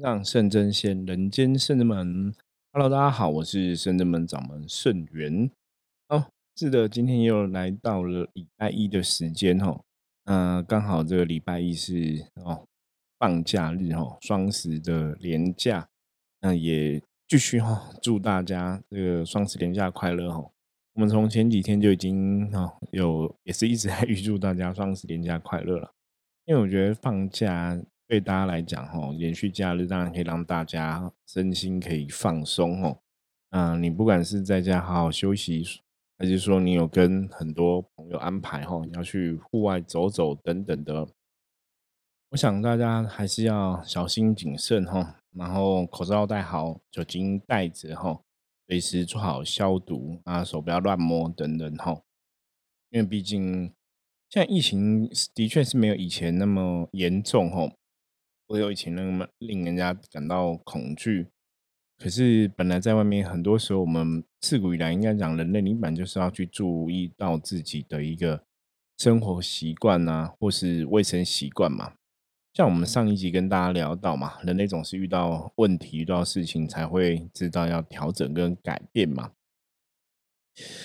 让圣真仙，人间圣真门。Hello，大家好，我是圣真门掌门圣元。哦，是的，今天又来到了礼拜一的时间哈。嗯，刚好这个礼拜一是哦放假日哈，双十的连假。那也继续哈，祝大家这个双十连假快乐哈。我们从前几天就已经哈有，也是一直在预祝大家双十连假快乐了。因为我觉得放假。对大家来讲，哈，连续假日当然可以让大家身心可以放松，哦。嗯，你不管是在家好好休息，还是说你有跟很多朋友安排，哈，要去户外走走等等的，我想大家还是要小心谨慎，哈，然后口罩戴好，酒精带着，哈，随时做好消毒啊，手不要乱摸等等，哈，因为毕竟现在疫情的确是没有以前那么严重，哈。我有以前那么令人家感到恐惧，可是本来在外面，很多时候我们自古以来应该讲，人类你本就是要去注意到自己的一个生活习惯啊，或是卫生习惯嘛。像我们上一集跟大家聊到嘛，人类总是遇到问题、遇到事情才会知道要调整跟改变嘛。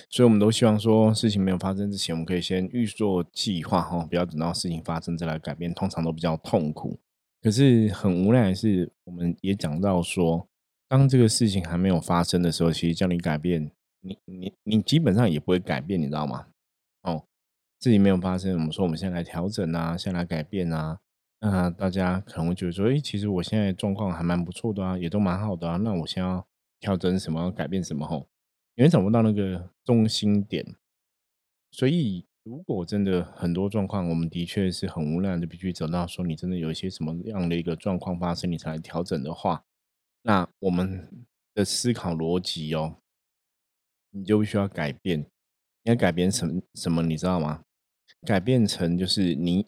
所以我们都希望说，事情没有发生之前，我们可以先预做计划哈，不要等到事情发生再来改变，通常都比较痛苦。可是很无奈的是，我们也讲到说，当这个事情还没有发生的时候，其实叫你改变，你你你基本上也不会改变，你知道吗？哦，事情没有发生，我们说我们先来调整啊，先来改变啊，那大家可能会觉得说，哎，其实我现在状况还蛮不错的啊，也都蛮好的啊，那我先要调整什么，改变什么？吼，因为找不到那个中心点，所以。如果真的很多状况，我们的确是很无奈的，必须走到说你真的有一些什么样的一个状况发生，你才来调整的话，那我们的思考逻辑哦，你就必须要改变。你要改变什么什么？你知道吗？改变成就是你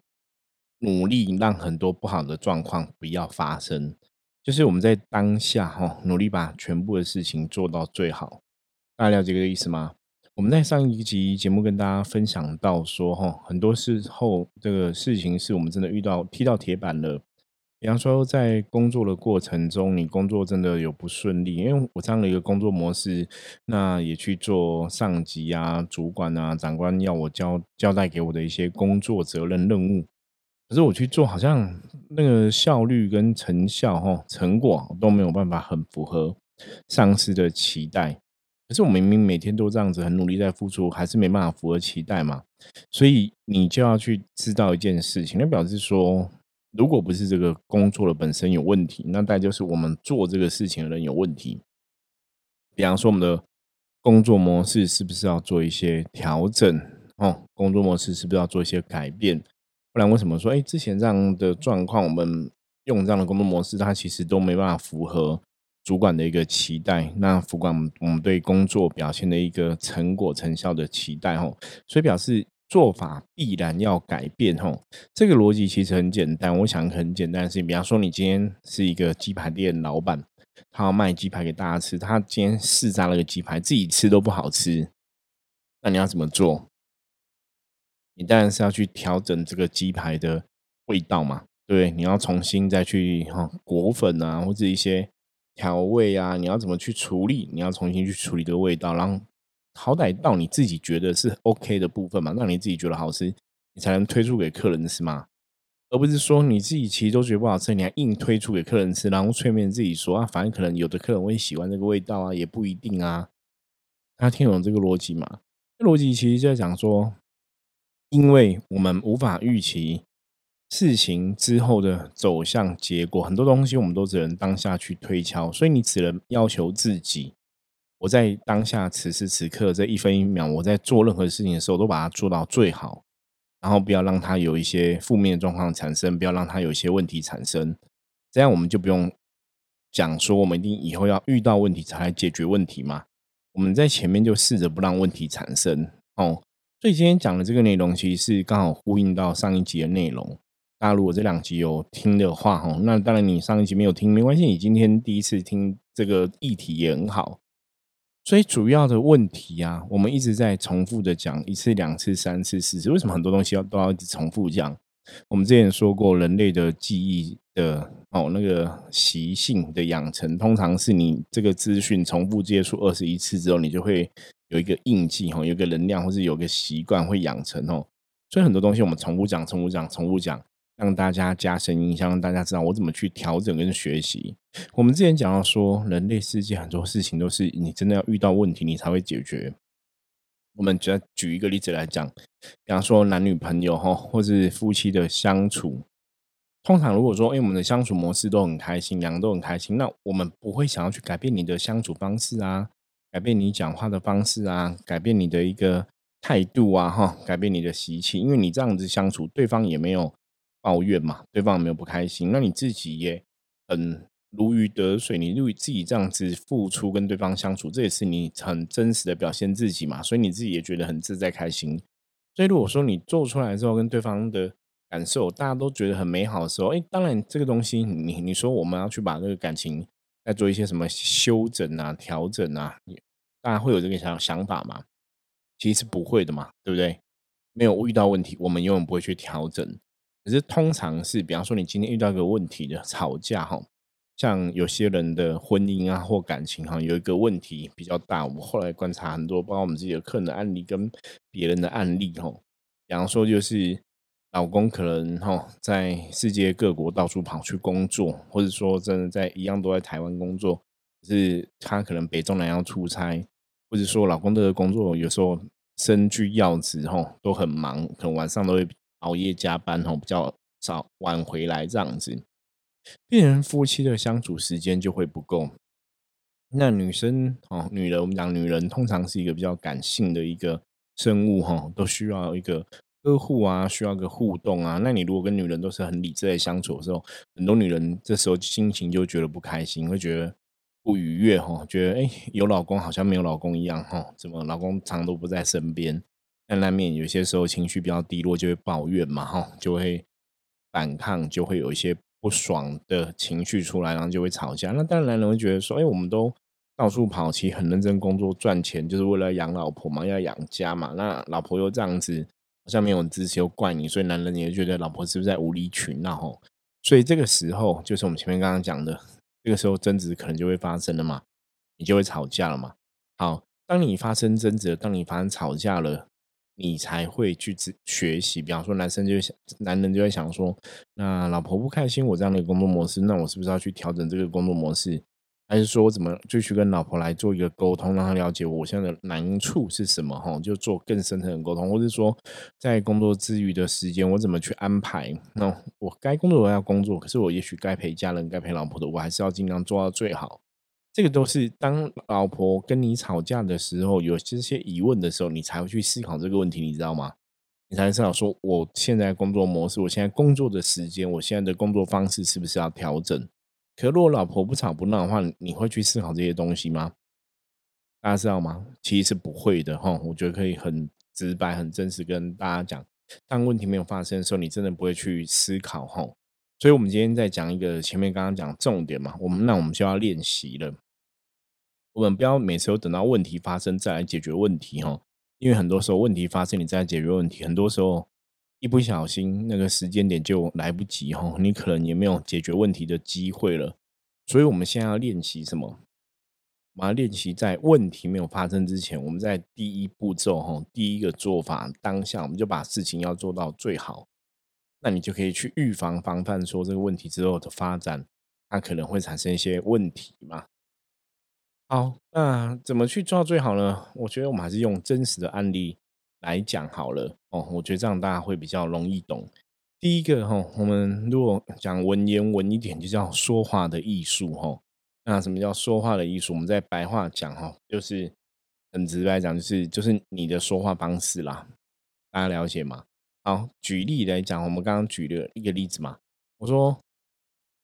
努力让很多不好的状况不要发生，就是我们在当下哈，努力把全部的事情做到最好。大家了解这个意思吗？我们在上一集节目跟大家分享到说，哈，很多时候这个事情是我们真的遇到踢到铁板了。比方说，在工作的过程中，你工作真的有不顺利，因为我这样的一个工作模式，那也去做上级啊、主管啊、长官要我交交代给我的一些工作责任任务，可是我去做，好像那个效率跟成效、哈成果都没有办法很符合上司的期待。可是我明明每天都这样子很努力在付出，还是没办法符合期待嘛？所以你就要去知道一件事情，那表示说，如果不是这个工作的本身有问题，那大概就是我们做这个事情的人有问题。比方说，我们的工作模式是不是要做一些调整？哦，工作模式是不是要做一些改变？不然为什么说，哎，之前这样的状况，我们用这样的工作模式，它其实都没办法符合？主管的一个期待，那主管我们对工作表现的一个成果成效的期待吼，所以表示做法必然要改变吼。这个逻辑其实很简单，我想很简单的事情，比方说你今天是一个鸡排店老板，他要卖鸡排给大家吃，他今天试炸了个鸡排，自己吃都不好吃，那你要怎么做？你当然是要去调整这个鸡排的味道嘛，对，你要重新再去哈裹粉啊，或者一些。调味啊，你要怎么去处理？你要重新去处理这个味道，然后好歹到你自己觉得是 OK 的部分嘛，让你自己觉得好吃，你才能推出给客人，是吗？而不是说你自己其实都觉得不好吃，你还硬推出给客人吃，然后催眠自己说啊，反正可能有的客人会喜欢这个味道啊，也不一定啊。大家听懂这个逻辑吗？逻辑其实就在讲说，因为我们无法预期。事情之后的走向结果，很多东西我们都只能当下去推敲，所以你只能要求自己，我在当下此时此刻这一分一秒，我在做任何事情的时候，都把它做到最好，然后不要让它有一些负面状况产生，不要让它有一些问题产生，这样我们就不用讲说我们一定以后要遇到问题才来解决问题嘛。我们在前面就试着不让问题产生哦。所以今天讲的这个内容，其实是刚好呼应到上一集的内容。大家如果这两集有听的话，哈，那当然你上一集没有听没关系，你今天第一次听这个议题也很好。所以主要的问题啊，我们一直在重复的讲一次、两次、三次、四次，为什么很多东西要都要一直重复讲？我们之前说过，人类的记忆的哦那个习性的养成，通常是你这个资讯重复接触二十一次之后，你就会有一个印记哈，有个能量，或是有个习惯会养成哦。所以很多东西我们重复讲、重复讲、重复讲，让大家加深印象，让大家知道我怎么去调整跟学习。我们之前讲到说，人类世界很多事情都是你真的要遇到问题，你才会解决。我们举举一个例子来讲，比方说男女朋友哈，或是夫妻的相处，通常如果说，哎，我们的相处模式都很开心，两个都很开心，那我们不会想要去改变你的相处方式啊，改变你讲话的方式啊，改变你的一个态度啊，哈，改变你的习气，因为你这样子相处，对方也没有抱怨嘛，对方也没有不开心，那你自己也很。如鱼得水，你如自己这样子付出跟对方相处，这也是你很真实的表现自己嘛，所以你自己也觉得很自在开心。所以如果说你做出来之后，跟对方的感受大家都觉得很美好的时候，哎，当然这个东西，你你说我们要去把这个感情再做一些什么修整啊、调整啊，大家会有这个想想法吗？其实是不会的嘛，对不对？没有遇到问题，我们永远不会去调整。可是通常是，比方说你今天遇到一个问题的吵架，哈。像有些人的婚姻啊或感情哈，有一个问题比较大。我后来观察很多，包括我们自己的客人的案例跟别人的案例哈。比方说，就是老公可能哈在世界各国到处跑去工作，或者说真的在一样都在台湾工作，是他可能北中南要出差，或者说老公的工作有时候身居要职哈，都很忙，可能晚上都会熬夜加班哈，比较早晚回来这样子。病人夫妻的相处时间就会不够。那女生哦，女人我们讲女人通常是一个比较感性的一个生物哈，都需要一个呵护啊，需要个互动啊。那你如果跟女人都是很理智的相处的时候，很多女人这时候心情就觉得不开心，会觉得不愉悦哈，觉得哎有老公好像没有老公一样哈，怎么老公常都不在身边？那难免有些时候情绪比较低落，就会抱怨嘛哈，就会反抗，就会有一些。不爽的情绪出来，然后就会吵架。那当然，男人会觉得说：“哎，我们都到处跑，其实很认真工作赚钱，就是为了养老婆嘛，要养家嘛。那老婆又这样子，好像没有支持，又怪你，所以男人也觉得老婆是不是在无理取闹？吼，所以这个时候，就是我们前面刚刚讲的，这个时候争执可能就会发生了嘛，你就会吵架了嘛。好，当你发生争执，当你发生吵架了。你才会去学学习，比方说男生就想，男人就会想说，那老婆不开心我这样的工作模式，那我是不是要去调整这个工作模式？还是说我怎么就去跟老婆来做一个沟通，让她了解我现在的难处是什么？哈，就做更深层的沟通，或者说在工作之余的时间，我怎么去安排？那我该工作我要工作，可是我也许该陪家人、该陪老婆的，我还是要尽量做到最好。这个都是当老婆跟你吵架的时候，有这些疑问的时候，你才会去思考这个问题，你知道吗？你才思考说，我现在工作模式，我现在工作的时间，我现在的工作方式是不是要调整？可如果老婆不吵不闹的话，你会去思考这些东西吗？大家知道吗？其实是不会的哈。我觉得可以很直白、很真实跟大家讲，当问题没有发生的时候，你真的不会去思考哈。所以，我们今天在讲一个前面刚刚讲重点嘛，我们那我们就要练习了。我们不要每次都等到问题发生再来解决问题哦，因为很多时候问题发生你再解决问题，很多时候一不小心那个时间点就来不及哦，你可能也没有解决问题的机会了。所以，我们现在要练习什么？我们要练习在问题没有发生之前，我们在第一步骤哈，第一个做法当下，我们就把事情要做到最好。那你就可以去预防防范说这个问题之后的发展，它可能会产生一些问题嘛。好，那怎么去做最好呢？我觉得我们还是用真实的案例来讲好了哦。我觉得这样大家会比较容易懂。第一个哈，我们如果讲文言文一点，就叫说话的艺术哈。那什么叫说话的艺术？我们在白话讲哈，就是很直白讲，就是就是你的说话方式啦。大家了解吗？好，举例来讲，我们刚刚举了一个例子嘛，我说。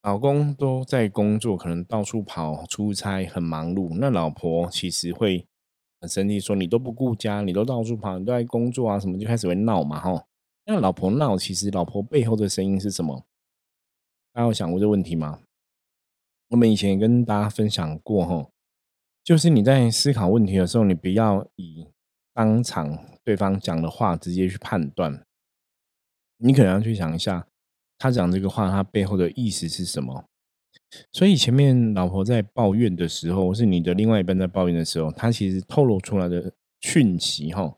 老公都在工作，可能到处跑出差，很忙碌。那老婆其实会很生气，说你都不顾家，你都到处跑，你都在工作啊，什么就开始会闹嘛，吼。那老婆闹，其实老婆背后的声音是什么？大家有想过这问题吗？我们以前也跟大家分享过，吼，就是你在思考问题的时候，你不要以当场对方讲的话直接去判断。你可能要去想一下，他讲这个话，他背后的意思是什么。所以前面老婆在抱怨的时候，或是你的另外一半在抱怨的时候，他其实透露出来的讯息，哈，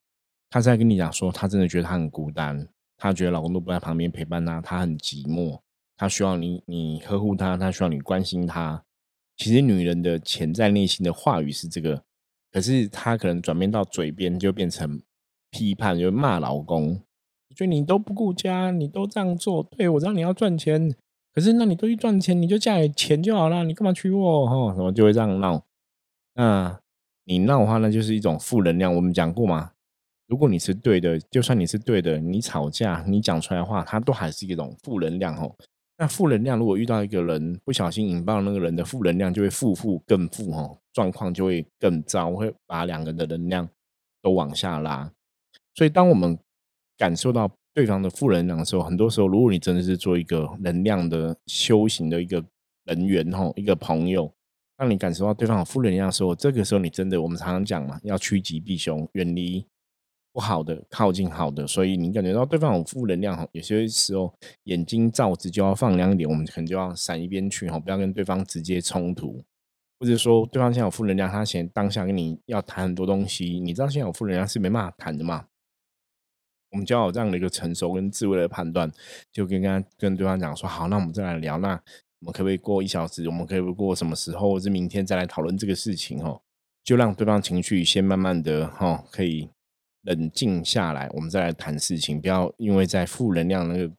他在跟你讲说，他真的觉得他很孤单，他觉得老公都不在旁边陪伴他，他很寂寞，他需要你，你呵护他，他需要你关心他。其实女人的潜在内心的话语是这个，可是她可能转变到嘴边就变成批判，就骂老公，所以你都不顾家，你都这样做，对我知道你要赚钱。可是，那你都去赚钱，你就嫁给钱就好了，你干嘛娶我？哈，什么就会这样闹？那你闹的话，那就是一种负能量。我们讲过嘛，如果你是对的，就算你是对的，你吵架，你讲出来的话，它都还是一种负能量。哦。那负能量如果遇到一个人不小心引爆那个人的负能量，就会负负更负，哦，状况就会更糟，会把两个人的能量都往下拉。所以，当我们感受到。对方的负能量的时候，很多时候，如果你真的是做一个能量的修行的一个人员吼，一个朋友，让你感受到对方有负能量的时候，这个时候你真的，我们常常讲嘛，要趋吉避凶，远离不好的，靠近好的。所以你感觉到对方有负能量，有些时候眼睛罩子就要放亮一点，我们可能就要闪一边去哈，不要跟对方直接冲突，或者说对方现在有负能量，他嫌当下跟你要谈很多东西，你知道现在有负能量是没办法谈的嘛？我们就要有这样的一个成熟跟智慧的判断，就跟跟跟对方讲说，好，那我们再来聊，那我们可不可以过一小时？我们可以过什么时候？或是明天再来讨论这个事情？哦，就让对方情绪先慢慢的哈，可以冷静下来，我们再来谈事情。不要因为在负能量那个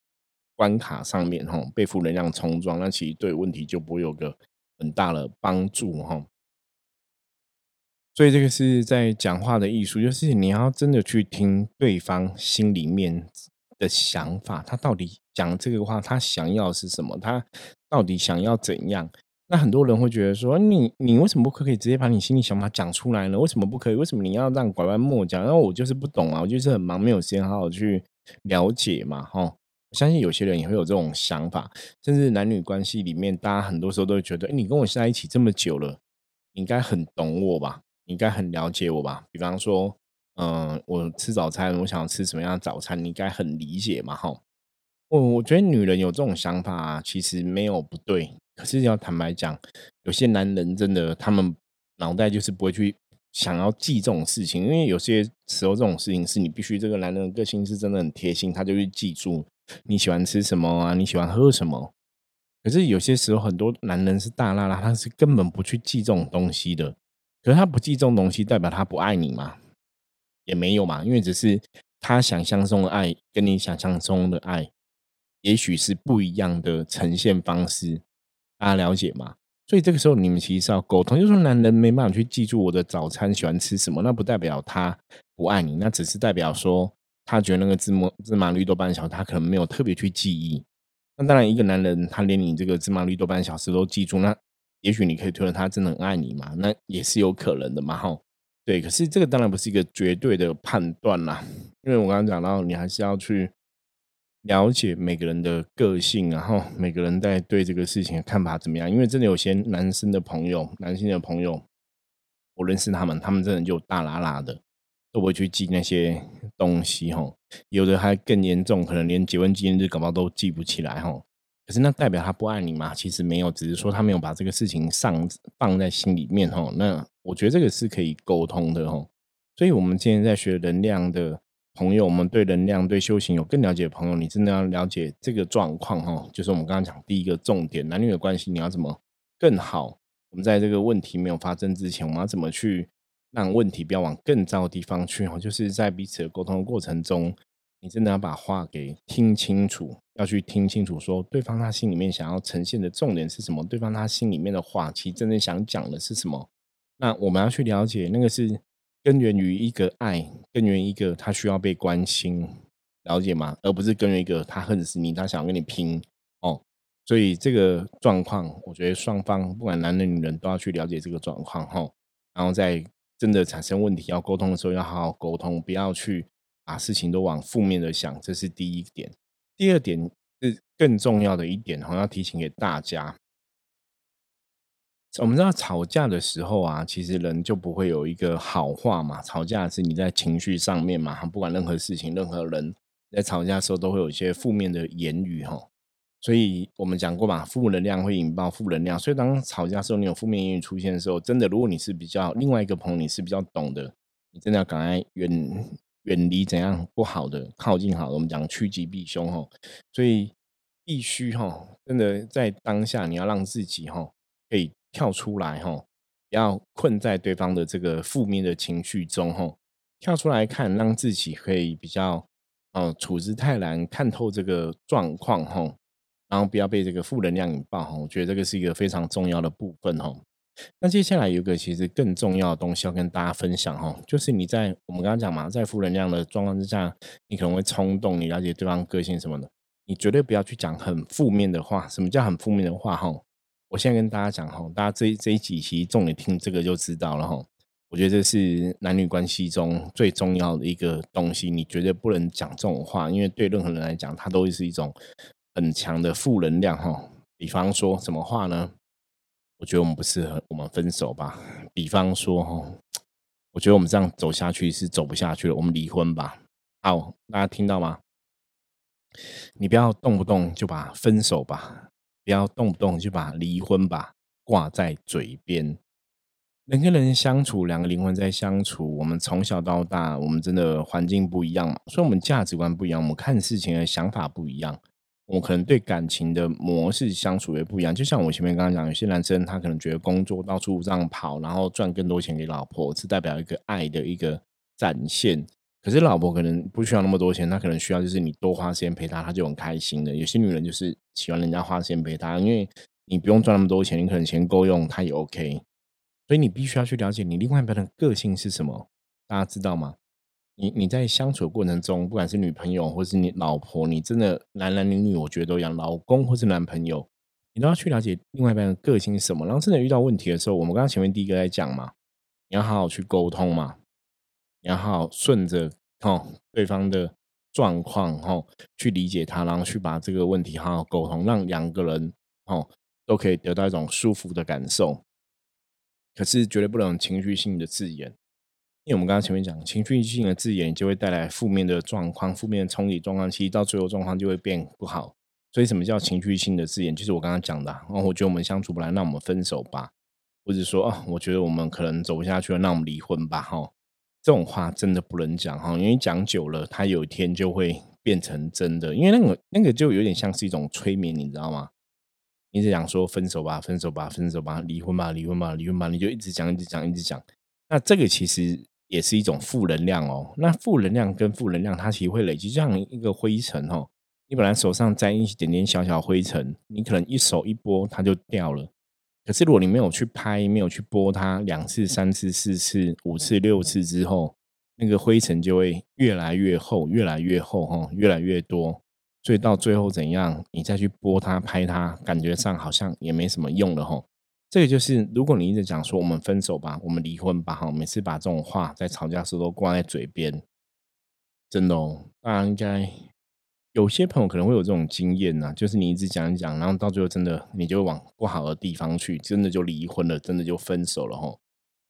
关卡上面哈，被负能量冲撞，那其实对问题就不会有个很大的帮助哈。所以这个是在讲话的艺术，就是你要真的去听对方心里面的想法，他到底讲这个话，他想要是什么？他到底想要怎样？那很多人会觉得说，你你为什么不可以直接把你心里想法讲出来呢？为什么不可以？为什么你要让拐弯抹角？然后我就是不懂啊，我就是很忙，没有时间好好去了解嘛，哈。我相信有些人也会有这种想法，甚至男女关系里面，大家很多时候都会觉得，你跟我在一起这么久了，你应该很懂我吧？你应该很了解我吧？比方说，嗯，我吃早餐，我想吃什么样的早餐，你应该很理解嘛？哈，我我觉得女人有这种想法，其实没有不对。可是要坦白讲，有些男人真的，他们脑袋就是不会去想要记这种事情，因为有些时候这种事情是你必须这个男人的个性是真的很贴心，他就会记住你喜欢吃什么啊，你喜欢喝什么。可是有些时候，很多男人是大拉拉，他是根本不去记这种东西的。可是他不记这种东西，代表他不爱你吗？也没有嘛，因为只是他想象中的爱跟你想象中的爱，也许是不一样的呈现方式，大家了解吗？所以这个时候你们其实是要沟通，就是说男人没办法去记住我的早餐喜欢吃什么，那不代表他不爱你，那只是代表说他觉得那个芝麻芝麻绿豆半小时，他可能没有特别去记忆。那当然，一个男人他连你这个芝麻绿豆半小时都记住，那。也许你可以推论他真的很爱你嘛？那也是有可能的嘛，哈。对，可是这个当然不是一个绝对的判断啦，因为我刚刚讲到，你还是要去了解每个人的个性，然后每个人在对这个事情的看法怎么样。因为真的有些男生的朋友，男性的朋友，我认识他们，他们真的就大拉拉的，都不会去记那些东西，哈。有的还更严重，可能连结婚纪念日、搞不好都记不起来，哈。可是那代表他不爱你吗？其实没有，只是说他没有把这个事情上放在心里面哦。那我觉得这个是可以沟通的哦。所以，我们今天在学能量的朋友，我们对能量、对修行有更了解的朋友，你真的要了解这个状况哦。就是我们刚刚讲第一个重点，男女的关系你要怎么更好？我们在这个问题没有发生之前，我们要怎么去让问题不要往更糟的地方去？哦，就是在彼此的沟通的过程中。你真的要把话给听清楚，要去听清楚，说对方他心里面想要呈现的重点是什么？对方他心里面的话，其实真正想讲的是什么？那我们要去了解，那个是根源于一个爱，根源一个他需要被关心，了解吗？而不是根源一个他恨死你，他想要跟你拼哦。所以这个状况，我觉得双方不管男人女人，都要去了解这个状况哈。然后在真的产生问题要沟通的时候，要好好沟通，不要去。把事情都往负面的想，这是第一点。第二点是更重要的一点，哈，要提醒给大家。我们知道吵架的时候啊，其实人就不会有一个好话嘛。吵架是你在情绪上面嘛，不管任何事情、任何人，在吵架的时候都会有一些负面的言语哈。所以我们讲过嘛，负能量会引爆负能量。所以当吵架的时候，你有负面言语出现的时候，真的，如果你是比较另外一个朋友，你是比较懂的，你真的要赶快远远离怎样不好的，靠近好的。我们讲趋吉避凶哈。所以必须哈，真的在当下你要让自己哈可以跳出来哈，不要困在对方的这个负面的情绪中哈，跳出来看，让自己可以比较呃处之泰然，看透这个状况哈。然后不要被这个负能量引爆哈，我觉得这个是一个非常重要的部分哈。那接下来有一个其实更重要的东西要跟大家分享哈，就是你在我们刚刚讲嘛，在负能量的状况之下，你可能会冲动，你了解对方个性什么的，你绝对不要去讲很负面的话。什么叫很负面的话哈？我现在跟大家讲哈，大家这这一集其实重点听这个就知道了哈。我觉得这是男女关系中最重要的一个东西，你绝对不能讲这种话，因为对任何人来讲，它都是一种。很强的负能量哈，比方说什么话呢？我觉得我们不适合，我们分手吧。比方说，我觉得我们这样走下去是走不下去了，我们离婚吧。好，大家听到吗？你不要动不动就把分手吧，不要动不动就把离婚吧挂在嘴边。人跟人相处，两个灵魂在相处，我们从小到大，我们真的环境不一样嘛，所以我们价值观不一样，我们看事情的想法不一样。我可能对感情的模式相处也不一样，就像我前面刚刚讲，有些男生他可能觉得工作到处这样跑，然后赚更多钱给老婆，是代表一个爱的一个展现。可是老婆可能不需要那么多钱，她可能需要就是你多花时间陪她，她就很开心的。有些女人就是喜欢人家花时间陪她，因为你不用赚那么多钱，你可能钱够用，她也 OK。所以你必须要去了解你另外一半的个性是什么，大家知道吗？你你在相处过程中，不管是女朋友或是你老婆，你真的男男女女，我觉得都一样，老公或是男朋友，你都要去了解另外一半的个性是什么。然后真的遇到问题的时候，我们刚刚前面第一个在讲嘛，你要好好去沟通嘛，你要好好顺着哦对方的状况哦去理解他，然后去把这个问题好好沟通，让两个人哦都可以得到一种舒服的感受。可是绝对不能情绪性的字眼。因为我们刚刚前面讲，情绪性的字眼就会带来负面的状况，负面的冲击状况，其实到最后状况就会变不好。所以什么叫情绪性的字眼？就是我刚刚讲的，哦，我觉得我们相处不来，那我们分手吧，或者说，哦，我觉得我们可能走不下去了，那我们离婚吧，哈，这种话真的不能讲，哈，因为讲久了，它有一天就会变成真的，因为那个那个就有点像是一种催眠，你知道吗？一直讲说分手吧，分手吧，分手吧，离婚吧，离婚吧，离婚吧，你就一直讲，一直讲，一直讲，那这个其实。也是一种负能量哦。那负能量跟负能量，它其实会累积，这样一个灰尘哦。你本来手上沾一点点小小灰尘，你可能一手一拨它就掉了。可是如果你没有去拍，没有去拨它两次、三次、四次、五次、六次之后，那个灰尘就会越来越厚，越来越厚哈，越来越多。所以到最后怎样，你再去拨它、拍它，感觉上好像也没什么用了哈。这个就是，如果你一直讲说我们分手吧，我们离婚吧，哈，每次把这种话在吵架时候都挂在嘴边，真的哦，大家应该有些朋友可能会有这种经验呐，就是你一直讲一讲，然后到最后真的你就往不好的地方去，真的就离婚了，真的就分手了，哈。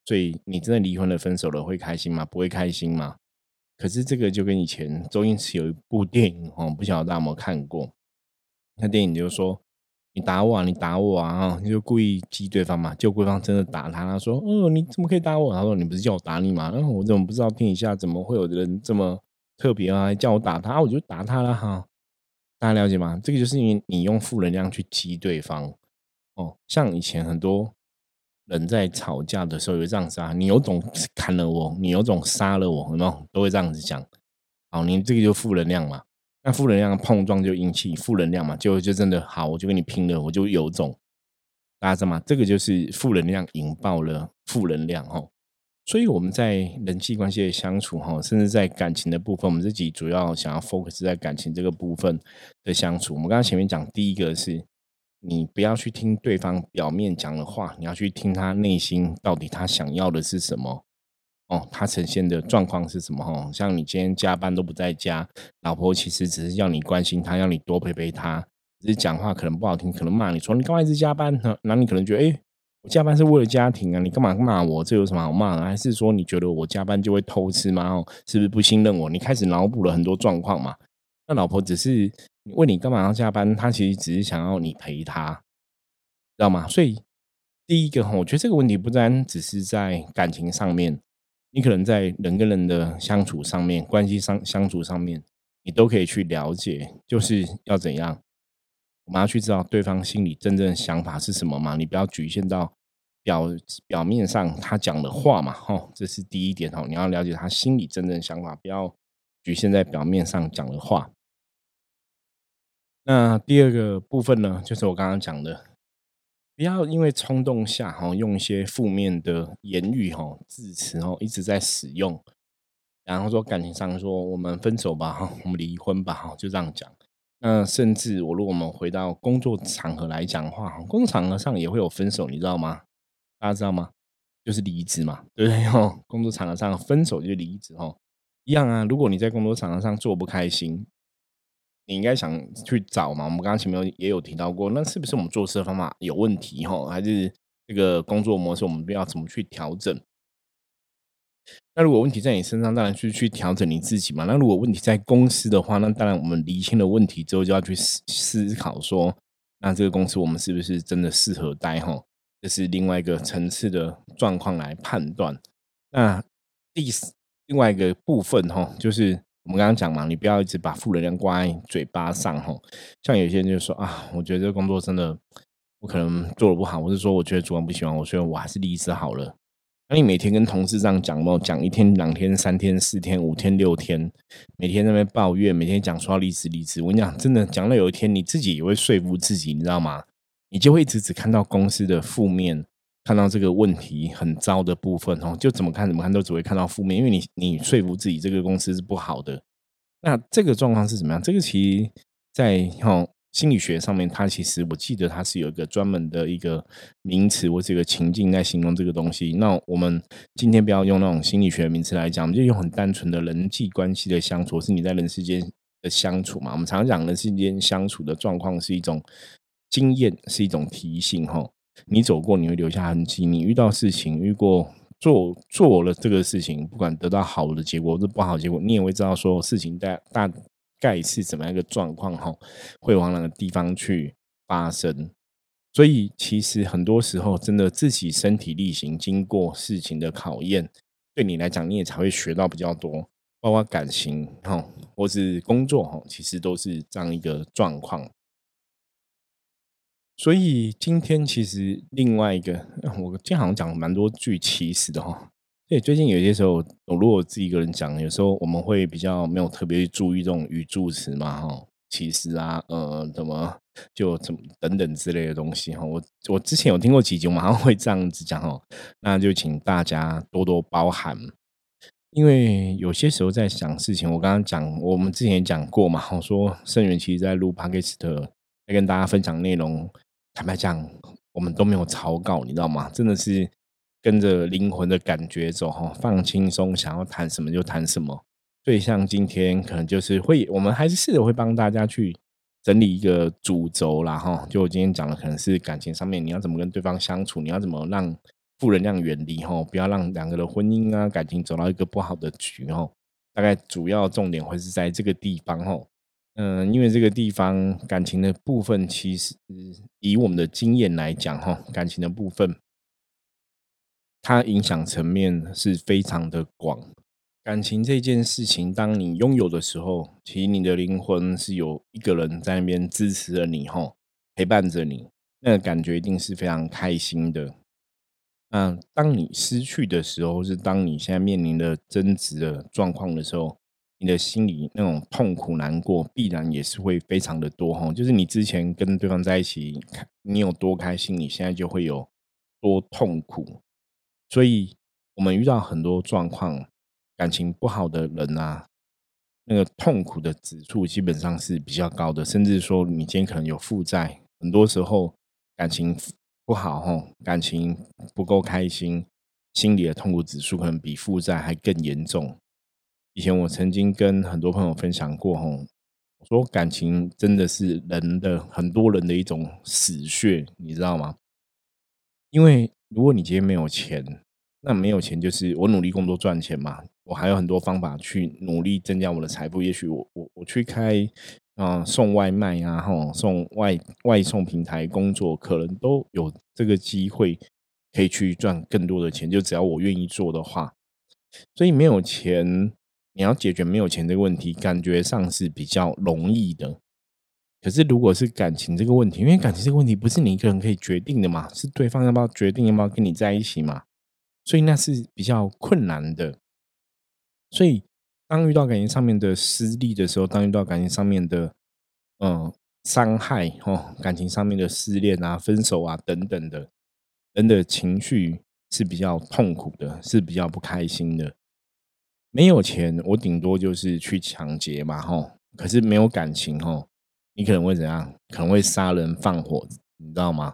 所以你真的离婚了、分手了，会开心吗？不会开心吗？可是这个就跟以前周星驰有一部电影，哦，不晓得大家有没有看过？那电影就是说。你打我啊！你打我啊！你就故意激对方嘛，就对方真的打他。他说：“哦，你怎么可以打我？”他说：“你不是叫我打你吗？”然后我怎么不知道天底下怎么会有人这么特别啊？叫我打他，我就打他了哈。大家了解吗？这个就是因为你用负能量去激对方哦。像以前很多人在吵架的时候，有这样子啊，你有种砍了我，你有种杀了我，有没有？都会这样子讲。好，你这个就负能量嘛。那负能量碰撞就引起负能量嘛，就就真的好，我就跟你拼了，我就有种，大家知道吗？这个就是负能量引爆了负能量哈。所以我们在人际关系的相处哈，甚至在感情的部分，我们自己主要想要 focus 在感情这个部分的相处。我们刚刚前面讲，第一个是你不要去听对方表面讲的话，你要去听他内心到底他想要的是什么。哦，他呈现的状况是什么？哈，像你今天加班都不在家，老婆其实只是要你关心她，要你多陪陪她，只是讲话可能不好听，可能骂你说你干嘛一直加班呢？那你可能觉得，哎，我加班是为了家庭啊，你干嘛骂我？这有什么好骂的？还是说你觉得我加班就会偷吃吗？哦，是不是不信任我？你开始脑补了很多状况嘛？那老婆只是问你干嘛要加班，她其实只是想要你陪她，知道吗？所以第一个哈，我觉得这个问题不单只是在感情上面，你可能在人跟人的相处上面、关系上相处上面，你都可以去了解，就是要怎样，我们要去知道对方心里真正的想法是什么嘛？你不要局限到表表面上他讲的话嘛，哈，这是第一点哦，你要了解他心里真正想法，不要局限在表面上讲的话。那第二个部分呢，就是我刚刚讲的，不要因为冲动下哈，用一些负面的言语哈、字词哦，一直在使用，然后说感情上说我们分手吧哈，我们离婚吧哈，就这样讲。那甚至我如果我们回到工作场合来讲的话，工作场合上也会有分手，你知道吗？大家知道吗？就是离职嘛，对不对？哈，工作场合上分手就离职哦，一样啊。如果你在工作场合上做不开心。你应该想去找嘛？我们刚刚前面也有提到过，那是不是我们做事的方法有问题哈？还是这个工作模式我们不要怎么去调整？那如果问题在你身上，当然是去调整你自己嘛。那如果问题在公司的话，那当然我们厘清了问题之后，就要去思思考说，那这个公司我们是不是真的适合待哈？这是另外一个层次的状况来判断。那第另外一个部分哈，就是。我们刚刚讲嘛，你不要一直把负能量挂在嘴巴上吼。像有些人就说啊，我觉得这个工作真的，我可能做的不好，或者说我觉得主管不喜欢我，所以我还是离职好了。那你每天跟同事这样讲嘛，讲一天、两天、三天、四天、五天、六天，每天那边抱怨，每天讲说要离职、离职。我跟你讲，真的讲到有一天，你自己也会说服自己，你知道吗？你就会一直只看到公司的负面。看到这个问题很糟的部分哦，就怎么看怎么看都只会看到负面，因为你你说服自己这个公司是不好的。那这个状况是怎么样？这个其实，在哈心理学上面，它其实我记得它是有一个专门的一个名词或者一个情境在形容这个东西。那我们今天不要用那种心理学名词来讲，就用很单纯的人际关系的相处，是你在人世间的相处嘛？我们常讲人世间相处的状况是一种经验，是一种提醒哈。你走过，你会留下痕迹。你遇到事情，遇过做做了这个事情，不管得到好的结果或者不好结果，你也会知道说事情大大概是怎么样一个状况哈，会往哪个地方去发生。所以其实很多时候，真的自己身体力行，经过事情的考验，对你来讲，你也才会学到比较多，包括感情哈，或是工作哈，其实都是这样一个状况。所以今天其实另外一个，我今天好像讲蛮多句其实的哈。对，最近有些时候，我如果我自己一个人讲，有时候我们会比较没有特别注意这种语助词嘛哈，其实啊，呃，怎么就怎么等等之类的东西哈。我我之前有听过几集，我马上会这样子讲哦，那就请大家多多包涵，因为有些时候在想事情，我刚刚讲，我们之前也讲过嘛，我说盛元其实在录 podcast 在跟大家分享内容。坦白讲，我们都没有草稿，你知道吗？真的是跟着灵魂的感觉走哈，放轻松，想要谈什么就谈什么。所以像今天可能就是会，我们还是试着会帮大家去整理一个主轴啦哈。就我今天讲的，可能是感情上面，你要怎么跟对方相处，你要怎么让负能量远离哈，不要让两个的婚姻啊感情走到一个不好的局哈。大概主要重点会是在这个地方哈。嗯，因为这个地方感情的部分，其实以我们的经验来讲，哈，感情的部分，它影响层面是非常的广。感情这件事情，当你拥有的时候，其实你的灵魂是有一个人在那边支持着你，哈，陪伴着你，那个感觉一定是非常开心的。那当你失去的时候，是当你现在面临的争执的状况的时候。你的心里那种痛苦难过，必然也是会非常的多哈。就是你之前跟对方在一起，你有多开心，你现在就会有多痛苦。所以，我们遇到很多状况，感情不好的人啊，那个痛苦的指数基本上是比较高的。甚至说，你今天可能有负债，很多时候感情不好哈，感情不够开心，心里的痛苦指数可能比负债还更严重。以前我曾经跟很多朋友分享过，吼，我说感情真的是人的很多人的一种死穴，你知道吗？因为如果你今天没有钱，那没有钱就是我努力工作赚钱嘛，我还有很多方法去努力增加我的财富。也许我我我去开啊送外卖啊，吼送外外送平台工作，可能都有这个机会可以去赚更多的钱。就只要我愿意做的话，所以没有钱，你要解决没有钱这个问题，感觉上是比较容易的。可是，如果是感情这个问题，因为感情这个问题不是你一个人可以决定的嘛，是对方要不要决定要不要跟你在一起嘛，所以那是比较困难的。所以，当遇到感情上面的失利的时候，当遇到感情上面的嗯伤害哦，感情上面的失恋啊、分手啊等等的，人的情绪是比较痛苦的，是比较不开心的。没有钱，我顶多就是去抢劫嘛，吼。可是没有感情，吼。你可能会怎样？可能会杀人放火，你知道吗？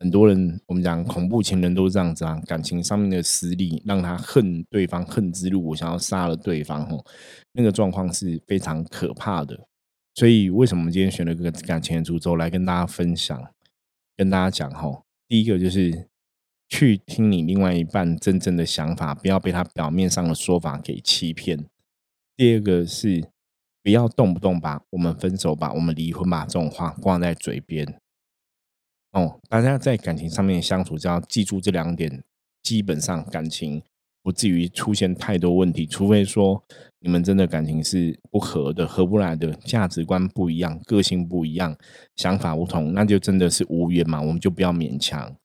很多人我们讲恐怖情人都是这样子啊，感情上面的失利让他恨对方，恨之入骨，想要杀了对方。吼，那个状况是非常可怕的。所以为什么今天选了个感情的主轴来跟大家分享，跟大家讲？吼，第一个就是去听你另外一半真正的想法，不要被他表面上的说法给欺骗。第二个是。不要动不动把我们分手吧，我们离婚吧这种话挂在嘴边。哦，大家在感情上面相处，只要记住这两点，基本上感情不至于出现太多问题。除非说你们真的感情是不合的、合不来的，价值观不一样、个性不一样、想法不同，那就真的是无缘嘛，我们就不要勉强。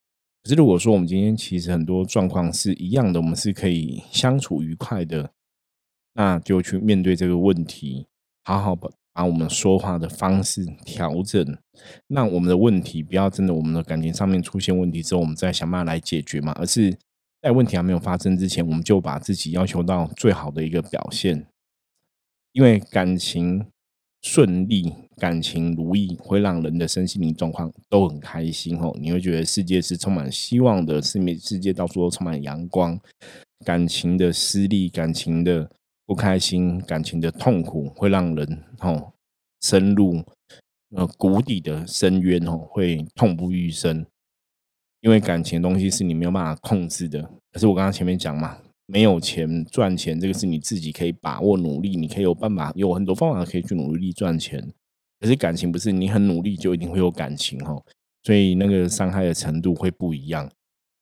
可是如果说我们今天其实很多状况是一样的，我们是可以相处愉快的，那就去面对这个问题。好好把把我们说话的方式调整，那我们的问题不要真的我们的感情上面出现问题之后，我们再想办法来解决嘛，而是在问题还没有发生之前，我们就把自己要求到最好的一个表现。因为感情顺利、感情如意，会让人的身心灵状况都很开心哦。你会觉得世界是充满希望的，世面世界到处都充满阳光。感情的失利，感情的。不开心，感情的痛苦会让人哦深入呃谷底的深渊哦，会痛不欲生。因为感情的东西是你没有办法控制的。可是我刚刚前面讲嘛，没有钱赚钱，这个是你自己可以把握努力，你可以有办法，有很多方法可以去努力赚钱。可是感情不是你很努力就一定会有感情哦，所以那个伤害的程度会不一样。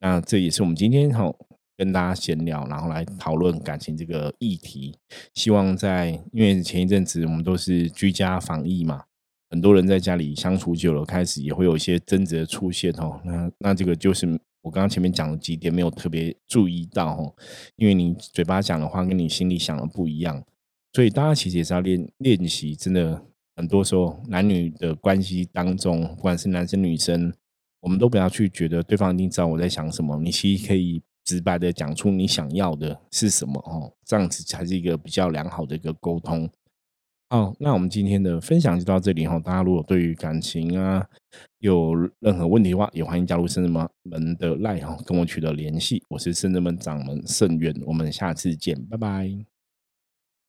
那这也是我们今天哈。跟大家闲聊，然后来讨论感情这个议题。希望在因为前一阵子我们都是居家防疫嘛，很多人在家里相处久了，开始也会有一些争执的出现哦。那那这个就是我刚刚前面讲的几点没有特别注意到哦，因为你嘴巴讲的话跟你心里想的不一样，所以大家其实也是要练练习。真的很多时候男女的关系当中，不管是男生女生，我们都不要去觉得对方一定知道我在想什么，你其实可以。直白的讲出你想要的是什么哦，这样子才是一个比较良好的一个沟通。好，那我们今天的分享就到这里哈。大家如果对于感情啊有任何问题的话，也欢迎加入圣人门的赖哈，跟我取得联系。我是圣人门掌门圣元，我们下次见，拜拜。